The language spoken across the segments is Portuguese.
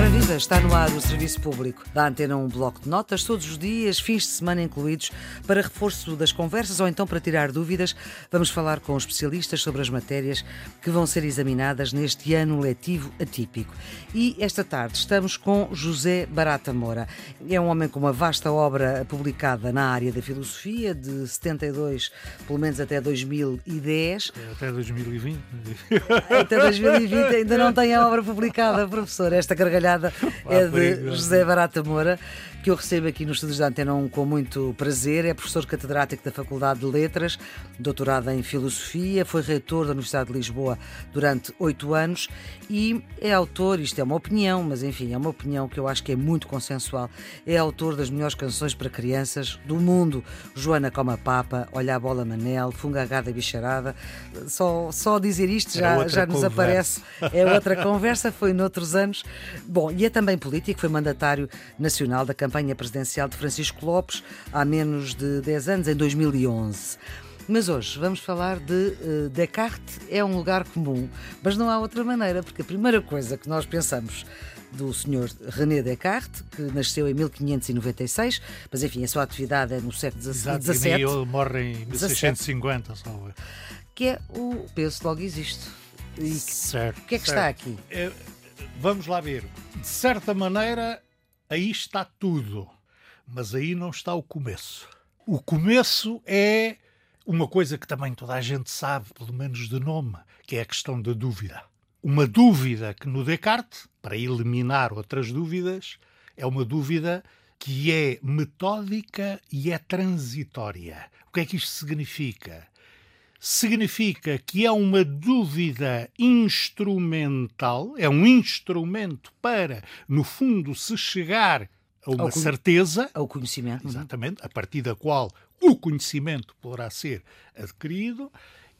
Ora viva, está no ar o Serviço Público. Da Antena um bloco de notas todos os dias, fins de semana incluídos, para reforço das conversas ou então para tirar dúvidas. Vamos falar com especialistas sobre as matérias que vão ser examinadas neste ano letivo atípico. E esta tarde estamos com José Barata Moura. É um homem com uma vasta obra publicada na área da filosofia, de 72, pelo menos até 2010. É, até 2020. Até 2020 ainda não tem a obra publicada, professor. Esta gargalhada é de José Barata Moura que eu recebo aqui nos estúdios da Antena 1 com muito prazer. É professor catedrático da Faculdade de Letras, doutorado em Filosofia, foi reitor da Universidade de Lisboa durante oito anos e é autor, isto é uma opinião, mas enfim, é uma opinião que eu acho que é muito consensual, é autor das melhores canções para crianças do mundo. Joana Coma Papa, Olha a Bola Manel, Fungagada Bicharada. Só, só dizer isto já, já nos aparece. É outra conversa, foi noutros anos. Bom, e é também político, foi mandatário nacional da campanha campanha presidencial de Francisco Lopes há menos de 10 anos, em 2011. Mas hoje vamos falar de uh, Descartes é um lugar comum, mas não há outra maneira, porque a primeira coisa que nós pensamos do Sr. René Descartes, que nasceu em 1596, mas enfim, a sua atividade é no século XVII. Ele morre em 1650, salve. Que é o peso logo existe. E certo. O que é que certo. está aqui? É, vamos lá ver. De certa maneira, aí está tudo. Mas aí não está o começo. O começo é uma coisa que também toda a gente sabe, pelo menos de nome, que é a questão da dúvida. Uma dúvida que no Descartes, para eliminar outras dúvidas, é uma dúvida que é metódica e é transitória. O que é que isto significa? Significa que é uma dúvida instrumental, é um instrumento para, no fundo, se chegar a uma ao certeza. Ao conhecimento. Uhum. Exatamente, a partir da qual o conhecimento poderá ser adquirido,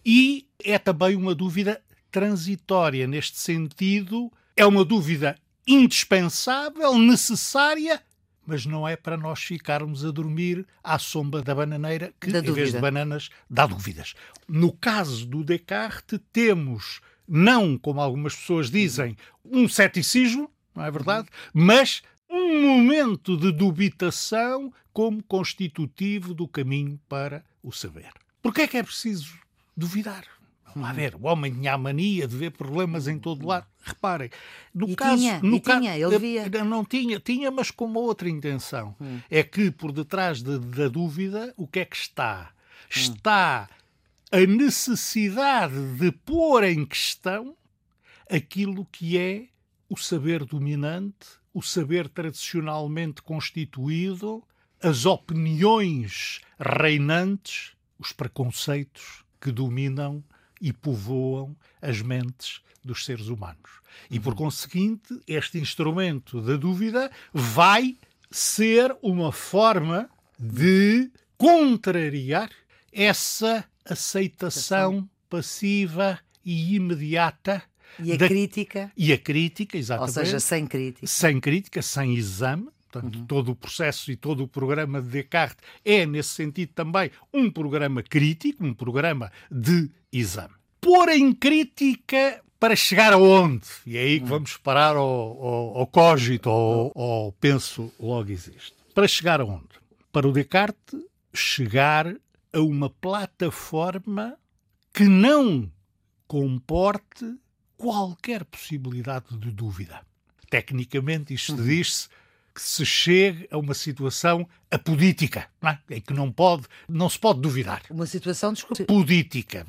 e é também uma dúvida transitória. Neste sentido, é uma dúvida indispensável, necessária, mas não é para nós ficarmos a dormir à sombra da bananeira, que da em dúvida. vez de bananas dá dúvidas. No caso do Descartes, temos, não como algumas pessoas dizem, um ceticismo, não é verdade? Mas um momento de dubitação como constitutivo do caminho para o saber. Porquê é que é preciso duvidar? Lá ver, o homem tinha a mania de ver problemas em todo lado. Reparem, no E caso, tinha, no ca- tinha, ele eh, via. Não tinha, tinha, mas com uma outra intenção. É que por detrás de- da dúvida, o que é que está? Está a necessidade de pôr em questão aquilo que é o saber dominante, o saber tradicionalmente constituído, as opiniões reinantes, os preconceitos que dominam e povoam as mentes dos seres humanos. E, por conseguinte, este instrumento da dúvida vai ser uma forma de contrariar essa aceitação passiva e imediata E a da- crítica, e a crítica, ou exatamente, seja, sem crítica. sem crítica, sem exame. Portanto, Uhum. todo o processo e todo o programa de Descartes é, nesse sentido, também um programa crítico, um programa de exame. Pôr em crítica para chegar aonde? E é aí que vamos parar ao, ao, ao cogito, ao, ao penso logo existe. Para chegar aonde? Para o Descartes chegar a uma plataforma que não comporte qualquer possibilidade de dúvida. Tecnicamente, isto Uhum. diz-se que se chegue a uma situação apodítica, não é? em que não, pode, não se pode duvidar. Uma situação, desculpe. Política.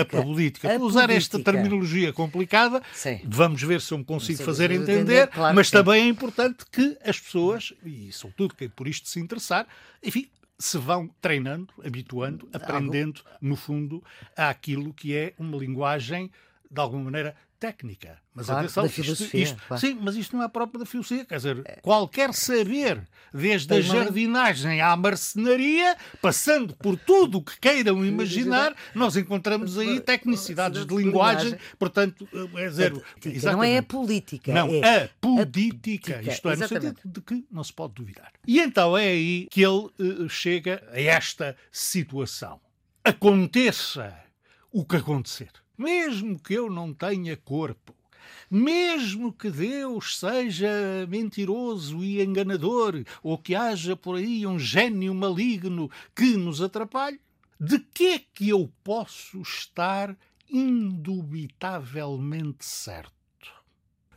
Apodítica. Estou a usar esta terminologia complicada. Sim. Vamos ver se eu me consigo fazer entender, entender, claro mas também é importante que as pessoas, e sobretudo quem por isto se interessar, enfim, se vão treinando, habituando, aprendendo, no fundo, àquilo que é uma linguagem, de alguma maneira, técnica. Mas Claro, atenção, da isto- filosofia, isto- claro. sim, mas isto não é próprio da filosofia. Quer dizer, qualquer saber, desde Tem a jardinagem à marcenaria, passando por tudo o que queiram imaginar, nós encontramos aí tecnicidades de linguagem. Portanto, é dizer, Política, Não é a política. Não, é a política. política, Isto é, no exatamente. sentido de que não se pode duvidar. E então é aí que ele eh, chega a esta situação. Aconteça o que acontecer. Mesmo que eu não tenha corpo, mesmo que Deus seja mentiroso e enganador, ou que haja por aí um gênio maligno que nos atrapalhe, de que é que eu posso estar indubitavelmente certo?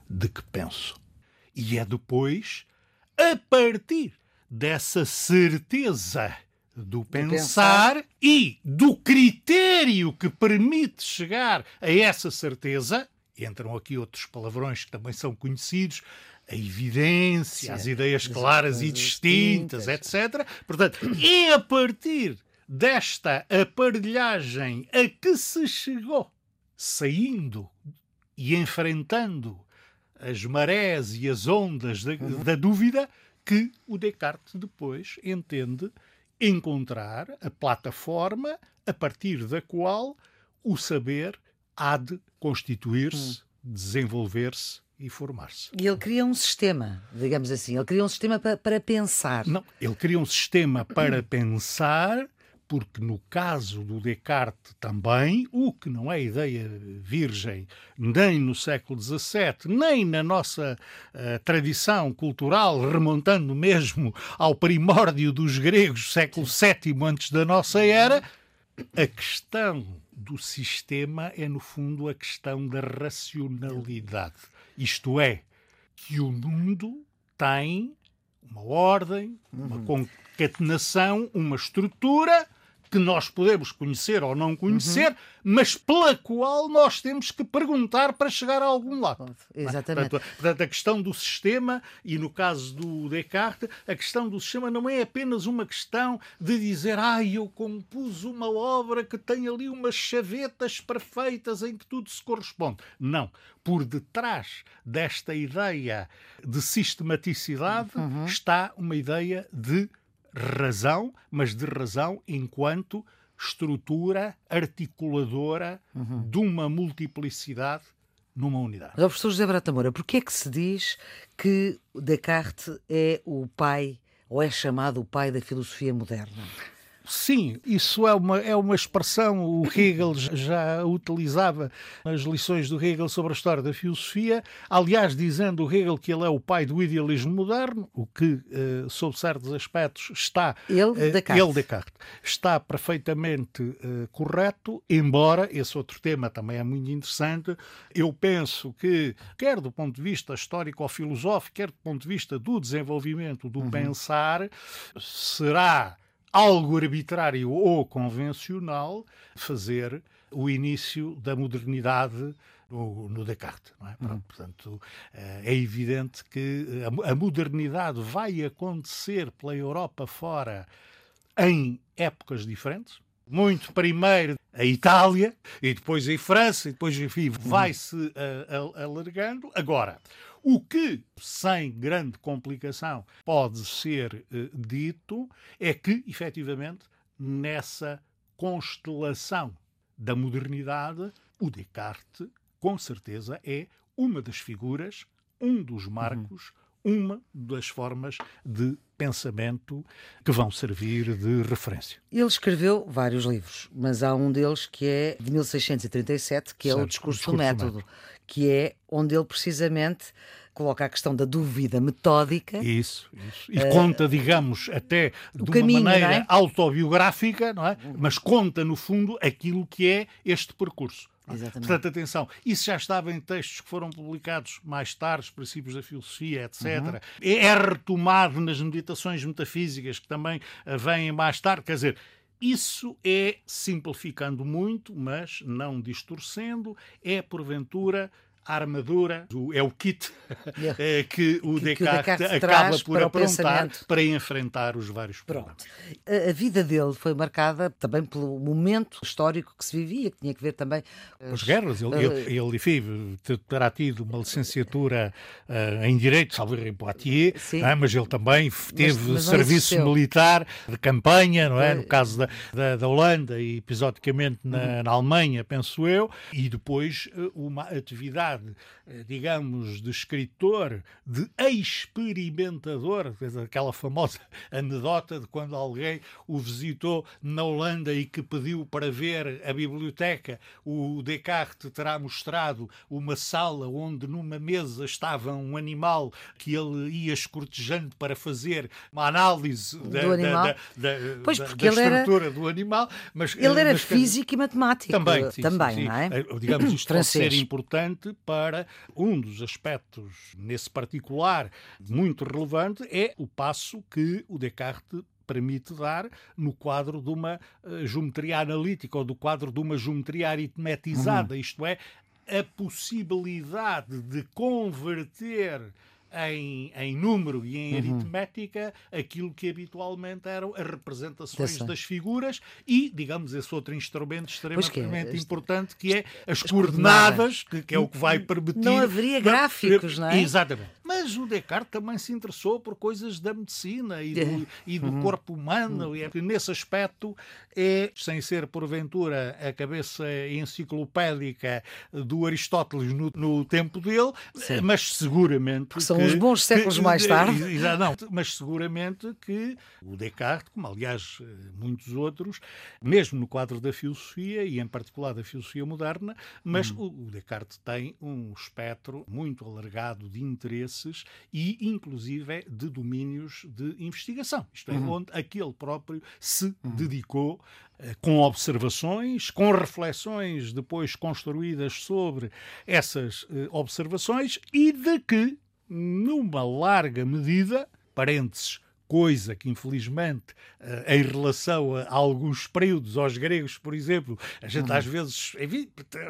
De que penso. E é depois, a partir dessa certeza do pensar, pensar, e do critério que permite chegar a essa certeza, entram aqui outros palavrões que também são conhecidos, a evidência, Sim, as ideias claras e distintas, distintas, etc. Portanto, é a partir desta aparelhagem a que se chegou, saindo e enfrentando as marés e as ondas da, uhum. da dúvida, que o Descartes depois entende encontrar a plataforma a partir da qual o saber há de constituir-se, hum. desenvolver-se e formar-se. E ele cria um sistema, digamos assim, ele cria um sistema para, para pensar. Não, ele cria um sistema para pensar porque no caso do Descartes também, o que não é ideia virgem nem no século XVII, nem na nossa uh, tradição cultural, remontando mesmo ao primórdio dos gregos, século VII antes da nossa era, a questão do sistema é, no fundo, a questão da racionalidade. Isto é, que o mundo tem uma ordem, uma uhum. concatenação, uma estrutura que nós podemos conhecer ou não conhecer, uhum. mas pela qual nós temos que perguntar para chegar a algum lado. Exatamente. Portanto, portanto, a questão do sistema, e no caso do Descartes, a questão do sistema não é apenas uma questão de dizer, ah, eu compus uma obra que tem ali umas chavetas perfeitas em que tudo se corresponde. Não. Por detrás desta ideia de sistematicidade uhum. está uma ideia de razão, mas de razão enquanto estrutura articuladora uhum. de uma multiplicidade numa unidade. Mas, professor José Barata Moura, porquê é que se diz que Descartes é o pai, ou é chamado o pai da filosofia moderna? Sim, isso é uma, é uma expressão, o Hegel já utilizava nas lições do Hegel sobre a história da filosofia, aliás, dizendo o Hegel que ele é o pai do idealismo moderno, o que, uh, sob certos aspectos, está. Ele, uh, Descartes. Ele, Descartes. Está perfeitamente uh, correto, embora esse outro tema também é muito interessante. Eu penso que, quer do ponto de vista histórico ou filosófico, quer do ponto de vista do desenvolvimento do uhum. pensar, será algo arbitrário ou convencional fazer o início da modernidade no, no Descartes. É? Uhum. Portanto, eh, é evidente que a modernidade vai acontecer pela Europa fora em épocas diferentes. Muito primeiro a Itália, e depois a França, e depois, enfim, uhum. vai-se uh, alargando. Agora, o que, sem grande complicação, pode ser eh, dito é que, efetivamente, nessa constelação da modernidade, o Descartes, com certeza, é uma das figuras, um dos marcos, uhum. Uma das formas de pensamento que vão servir de referência. Ele escreveu vários livros, mas há um deles que é de 1637, que certo, é o Discurso, discurso do, método, do Método, que é onde ele precisamente coloca a questão da dúvida metódica. Isso, isso. E uh, conta, digamos, até de uma caminho, maneira é? autobiográfica, não é? Mas conta, no fundo, aquilo que é este percurso. É? Exatamente. Portanto, atenção, isso já estava em textos que foram publicados mais tarde, os princípios da filosofia, etc. Uhum. É retomado nas meditações metafísicas, que também vêm mais tarde. Quer dizer, isso é simplificando muito, mas não distorcendo, é porventura a armadura, é o kit. É que o que, Descartes, que o Descartes acaba por aprontar para enfrentar os vários problemas. Pronto. A vida dele foi marcada também pelo momento histórico que se vivia, que tinha que ver também... As guerras. Ele, uh, ele, ele enfim, terá tido uma licenciatura uh, em Direito, salvo em Poitiers, é? mas ele também teve mas, mas serviço militar de campanha, não é? No caso da, da, da Holanda e episodicamente na, uhum. na Alemanha, penso eu, e depois uma atividade qualidade, eh, digamos, de escritor, de experimentador, aquela famosa anedota de quando alguém o visitou na Holanda e que pediu para ver a biblioteca, o Descartes terá mostrado uma sala onde numa mesa estava um animal que ele ia escortejando para fazer uma análise da, do animal. Da, da, pois, da, da estrutura era... do animal. Mas, ele era mas, físico e matemático. Também, sim, também sim, não é? Eh, digamos, isto pode ser importante para um dos aspectos, nesse particular, muito relevante, é o passo que o Descartes permite dar no quadro de uma uh, geometria analítica ou do quadro de uma geometria aritmetizada, uhum. isto é, a possibilidade de converter em, em número e em uhum. aritmética aquilo que habitualmente eram as representações das figuras e, digamos, esse outro instrumento extremamente que é. importante que é as, as coordenadas. Que, que, é o que vai permitir. Não haveria gráficos, não é? Exatamente. Mas o Descartes também se interessou por coisas da medicina e do, é. e do uhum. corpo humano, uhum. e é, nesse aspecto é, sem ser porventura a cabeça enciclopédica do Aristóteles no, no tempo dele, Sim. mas seguramente. Que são uns bons séculos que, mais tarde. Não, mas seguramente que o Descartes, como aliás eh, muitos outros, mesmo no quadro da filosofia, e em particular da filosofia moderna, mas hum. o, Descartes tem um espectro muito alargado de interesse interesses e, inclusive, de domínios de investigação. Isto é, uhum. onde aquele próprio se uhum. dedicou eh, com observações, com reflexões depois construídas sobre essas eh, observações e de que, numa larga medida, parênteses, coisa que, infelizmente, eh, em relação a alguns períodos, aos gregos, por exemplo, a gente uhum. às vezes enfim,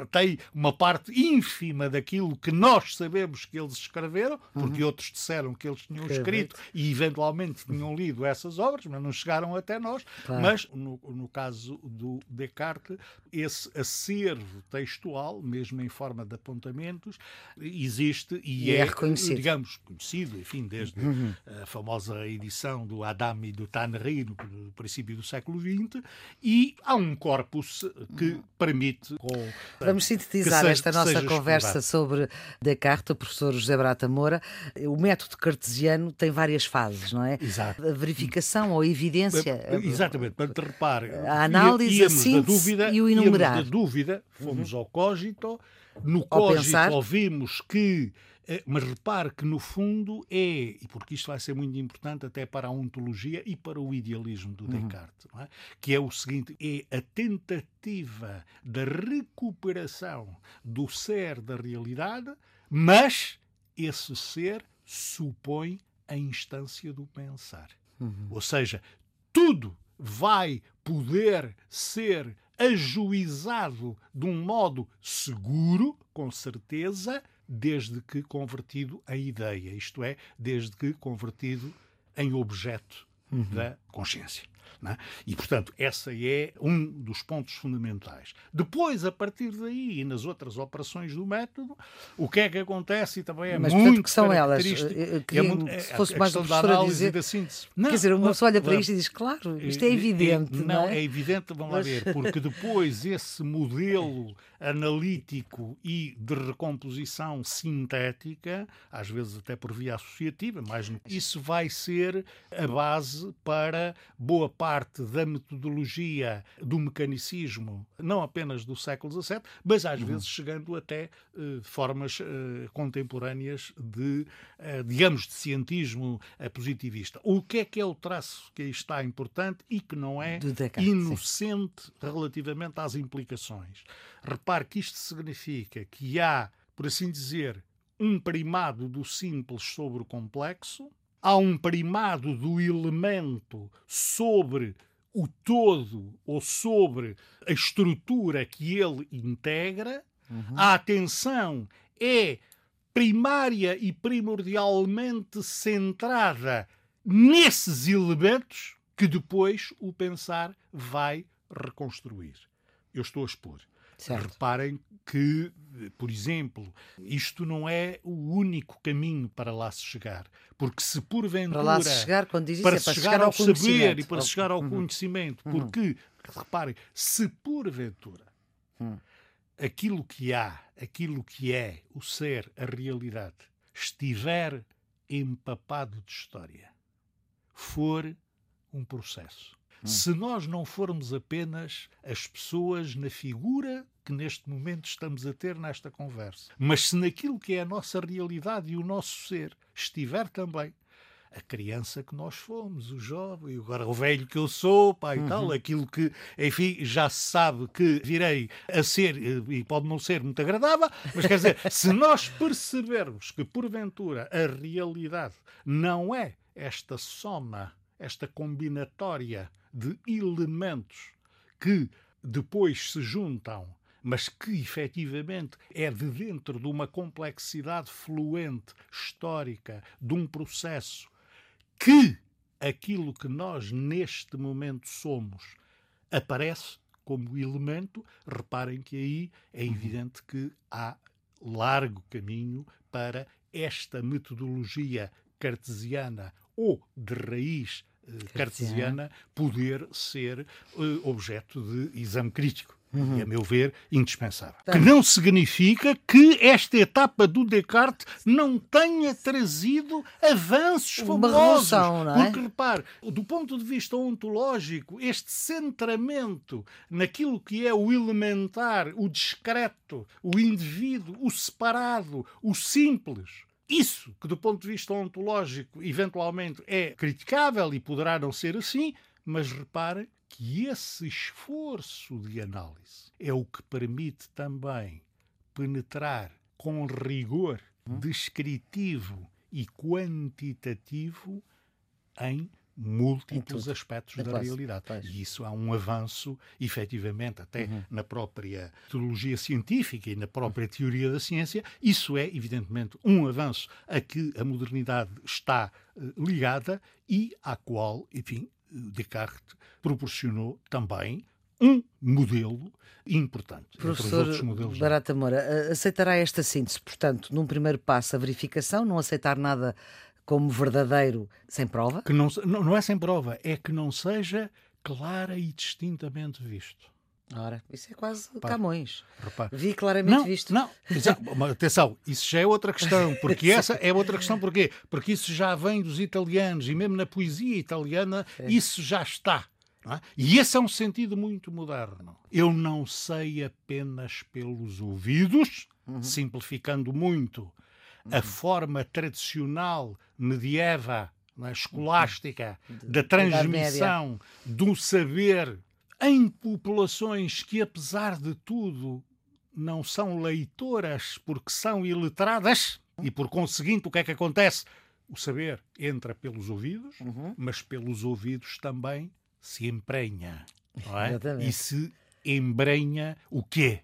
tem uma parte ínfima daquilo que nós sabemos que eles escreveram, porque uhum. outros disseram que eles tinham escrito e eventualmente tinham lido essas obras, mas não chegaram até nós. Claro. Mas, no, no caso do Descartes, esse acervo textual, mesmo em forma de apontamentos, existe e, e é, é, reconhecido. digamos, conhecido, enfim, desde uhum. a famosa edição do Adam e do Tannery no, no princípio do século XX e há um corpus que permite. Com, Vamos sintetizar seja, esta nossa conversa sobre Descartes, o professor José Barata Moura. O método cartesiano tem várias fases, não é? Exato. A verificação ou a evidência. Exatamente, para te repare. A análise, a síntese dúvida, e o enumerar. da dúvida, fomos uhum. ao cogito, no cogito ouvimos que eh, mas repare que, no fundo, é, e porque isto vai ser muito importante até para a ontologia e para o idealismo do uhum. Descartes, uhum. é? que é o seguinte: é a tentativa da recuperação do ser da realidade, mas esse ser supõe a instância do pensar. Uhum. Ou seja, tudo vai poder ser ajuizado de um modo seguro, com certeza, desde que convertido em ideia, isto é, desde que convertido em objeto uhum. da consciência. É? E, portanto, essa é um dos pontos fundamentais. Depois, a partir daí, e nas outras operações do método, o que é que acontece e também é Mas, muito portanto, que são elas? É muito, se fosse mais uma professora dizer... Da síntese. Não, quer dizer, uma pessoa olha para isto e diz, claro, isto é evidente. não, não é? é? evidente, vamos lá ver, porque depois esse modelo analítico e de recomposição sintética, às vezes até por via associativa, mas isso vai ser a base para boa parte da metodologia do mecanicismo, não apenas do século XVII, mas às uhum. vezes chegando até uh, formas uh, contemporâneas de, uh, digamos, de cientismo positivista. O que é que é o traço que aí está importante e que não é Descartes, inocente sim. relativamente às implicações? Repare que isto significa que há, por assim dizer, um primado do simples sobre o complexo, há um primado do elemento sobre o todo ou sobre a estrutura que ele integra, uhum. a atenção é primária e primordialmente centrada nesses elementos que depois o pensar vai reconstruir. Eu estou a expor. Certo. Reparem que, por exemplo, isto não é o único caminho para lá se chegar. Porque se porventura. Para lá se chegar, quando diz isso, para, é para chegar, chegar, ao, saber e para chegar ao uhum. conhecimento. Uhum. Porque, reparem, se porventura. Uhum. aquilo que há, aquilo que é o ser, a realidade, estiver empapado de história, for um processo. Hum. Se nós não formos apenas as pessoas na figura que neste momento estamos a ter nesta conversa, mas se naquilo que é a nossa realidade e o nosso ser estiver também a criança que nós fomos, o jovem, agora o velho que eu sou, pai e uhum. tal, aquilo que, enfim, já se sabe que virei a ser, e pode não ser muito agradável, mas quer dizer, se nós percebermos que porventura a realidade não é esta soma, esta combinatória de elementos que depois se juntam mas que efetivamente é de dentro de uma complexidade fluente, histórica, de um processo que aquilo que nós neste momento somos aparece como elemento, reparem que aí é uhum. evidente que há largo caminho para esta metodologia cartesiana ou de raiz eh, cartesiana. poder ser uh, objeto de exame crítico uhum. e, a meu ver, indispensável. Tá. Que não significa que esta etapa do Descartes não tenha trazido avanços. Revolução, é? Porque, repare, do ponto de vista ontológico, este centramento naquilo que é o elementar, o discreto, o indivíduo, o separado, o simples, isso, que do ponto de vista ontológico eventualmente é criticável e poderá não ser assim, mas repare que esse esforço de análise é o que permite também penetrar com rigor hum? descritivo e quantitativo em múltiplos aspectos da realidade. E isso há um avanço, efetivamente, até uhum. na própria teologia científica e na própria teoria da ciência. Isso é, evidentemente, um avanço a que a modernidade está uh, ligada e à qual, enfim, Descartes proporcionou também um modelo importante. Professor Barata Moura, aceitará esta síntese, portanto, num primeiro passo, a verificação, não aceitar nada como verdadeiro sem prova? Que não, não é sem prova, é que não seja clara e distintamente visto. Ora, isso é quase Repara, Camões. Repara. Vi claramente não, visto. Não, atenção, isso já é outra questão, porque essa é outra questão, porquê? Porque isso já vem dos italianos e mesmo na poesia italiana é. isso já está. É? E esse é um sentido muito moderno. Eu não sei apenas pelos ouvidos, uhum. simplificando muito, uhum. a forma tradicional, medieva, é? escolástica, uhum. da transmissão do saber em populações que, apesar de tudo, não são leitoras porque são iletradas, e por conseguinte, o que é que acontece? O saber entra pelos ouvidos, uhum. mas pelos ouvidos também se emprenha. É? E se embrenha o quê?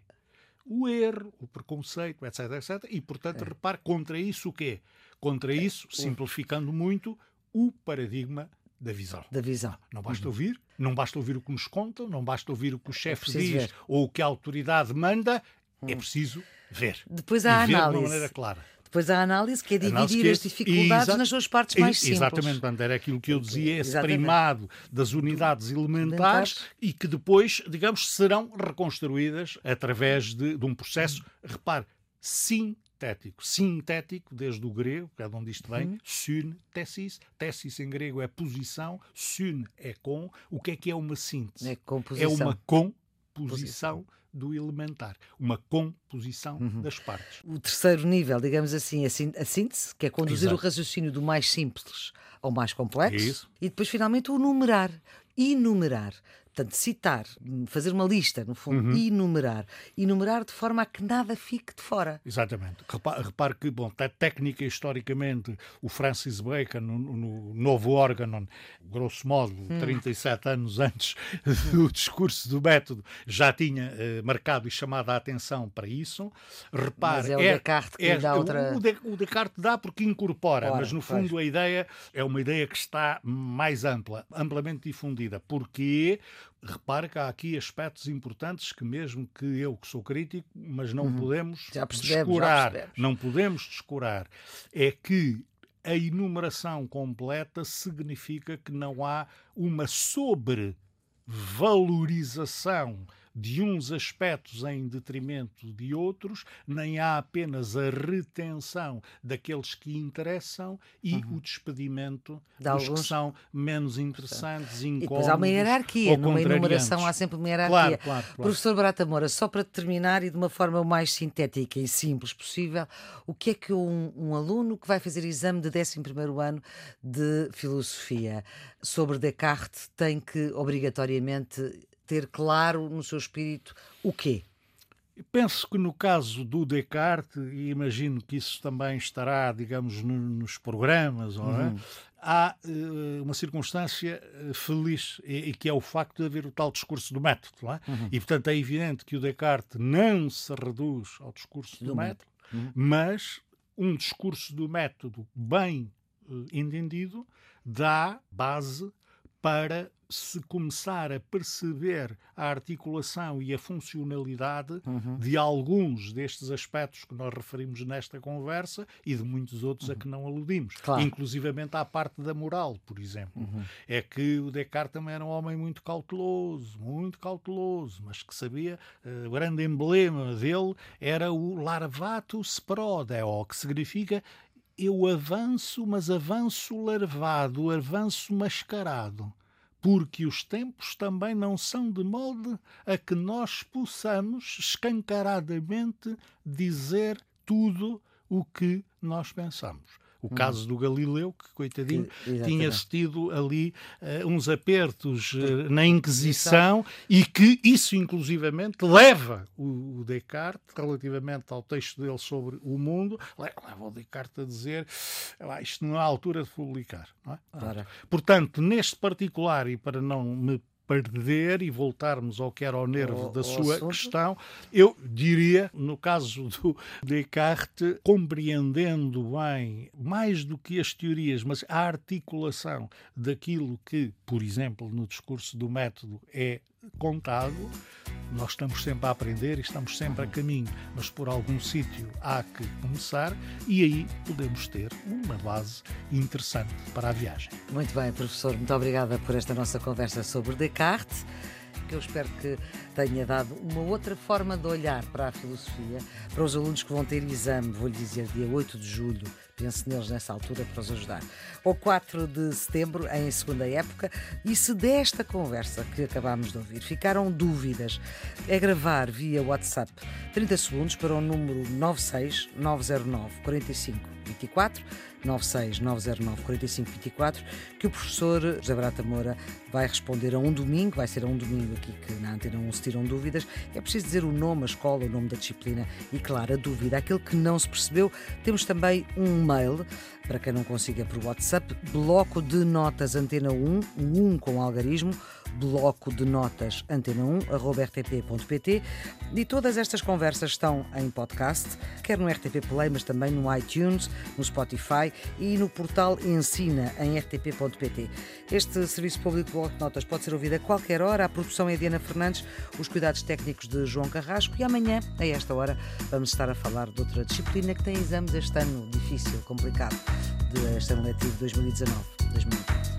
O erro, o preconceito, etc, etc. E, portanto, é. repare, contra isso o quê? Contra é. isso, simplificando muito, o paradigma da visão. Da visão. Não basta uhum. ouvir, não basta ouvir o que nos contam, não basta ouvir o que o é chefe diz ver. ou o que a autoridade manda, é uhum. preciso ver. Depois há a análise. de uma maneira clara. Depois há a análise, que é dividir que é, as dificuldades nas suas partes mais simples. Exatamente, portanto, era aquilo que eu dizia, esse exatamente. primado das unidades elementares e que depois, digamos, serão reconstruídas através de, de um processo, repare, sim sintético. Sintético, desde o grego, que é de onde isto vem, uhum. syn, tessis. Tessis em grego é posição, syn é com. O que é que é uma síntese? É, composição. é uma composição do elementar, uma composição uhum. das partes. O terceiro nível, digamos assim, a síntese, que é conduzir Exato. o raciocínio do mais simples ao mais complexo, Isso. e depois finalmente o numerar, enumerar. Portanto, citar, fazer uma lista, no fundo, uhum. e enumerar. Enumerar de forma a que nada fique de fora. Exatamente. Repare, repare que, bom, técnica historicamente, o Francis Bacon, no, no novo órgão, grosso modo, hum. 37 anos antes do discurso do método, já tinha eh, marcado e chamado a atenção para isso. Repare, mas é o é, Descartes que é, dá outra... O, o Descartes dá porque incorpora, Ora, mas no fundo pois. a ideia é uma ideia que está mais ampla, amplamente difundida. Porquê? Repare que há aqui aspectos importantes que, mesmo que eu que sou crítico, mas não uhum. podemos descurar, não podemos descurar, é que a enumeração completa significa que não há uma sobrevalorização de uns aspectos em detrimento de outros, nem há apenas a retenção daqueles que interessam e uhum. o despedimento de dos alguns... que são menos interessantes, incómodos. E depois há uma hierarquia, numa enumeração há sempre uma hierarquia. Claro, claro, claro. Professor Barata Moura, só para terminar e de uma forma mais sintética e simples possível, o que é que um, um aluno que vai fazer exame de 11 ano de filosofia sobre Descartes tem que obrigatoriamente ter claro no seu espírito o quê? Penso que no caso do Descartes, e imagino que isso também estará, digamos, no, nos programas, é? uhum. é? há uh, uma circunstância uh, feliz, e, e, que é o facto de haver o tal discurso do método. É? Uhum. E, portanto, é evidente que o Descartes não se reduz ao discurso do, do método, método. Uhum. mas um discurso do método bem uh, entendido dá base para se começar a perceber a articulação e a funcionalidade uhum. de alguns destes aspectos que nós referimos nesta conversa e de muitos outros uhum. a que não aludimos. Claro. Inclusivamente à parte da moral, por exemplo. Uhum. É que o Descartes também era um homem muito cauteloso, muito cauteloso, mas que sabia, uh, o grande emblema dele era o larvatus prodeo, que significa eu avanço, mas avanço larvado, avanço mascarado porque os tempos também não são de molde a que nós possamos escancaradamente dizer tudo o que nós pensamos. O caso uhum. do Galileu, que, coitadinho, que, tinha tido ali uh, uns apertos uh, na Inquisição e que isso, inclusivamente, leva o, o, Descartes, relativamente ao texto dele sobre o mundo, leva o Descartes a dizer ah, isto não é a altura de publicar. É? Portanto, neste particular, e para não me perder e voltarmos ao que era o nervo o, da sua assunto. questão, eu diria, no caso do Descartes, compreendendo bem, mais do que as teorias, mas a articulação daquilo que, por exemplo, no discurso do método é contado, nós estamos sempre a aprender e estamos sempre a caminho, mas por algum sítio há que começar e aí podemos ter uma base interessante para a viagem. Muito bem, professor, muito obrigada por esta nossa conversa sobre Descartes que eu espero que tenha dado uma outra forma de olhar para a filosofia, para os alunos que vão ter exame, vou-lhe dizer, dia 8 de julho, pense neles nessa altura para os ajudar. Ou 4 de setembro, em segunda época. E se desta conversa que acabámos de ouvir ficaram dúvidas, é gravar via WhatsApp 30 segundos para o número 96 909 45 24 96 909 45 24 que o professor José Brata Moura vai responder a um domingo, vai ser a um domingo aqui que na Antena 1 se tiram dúvidas. É preciso dizer o nome, a escola, o nome da disciplina e, claro, a dúvida. Aquele que não se percebeu, temos também um mail, para quem não consiga por WhatsApp, bloco de notas Antena 1, 1 com algarismo, bloco de notas antena1.rtp.pt e todas estas conversas estão em podcast, quer no RTP Play, mas também no iTunes, no Spotify e no portal Ensina em rtp.pt. Este serviço público bloco de notas pode ser ouvido a qualquer hora. A produção é Diana Fernandes, os cuidados técnicos de João Carrasco e amanhã, a esta hora, vamos estar a falar de outra disciplina que tem exames este ano difícil, complicado, de este ano letivo 2019-2020.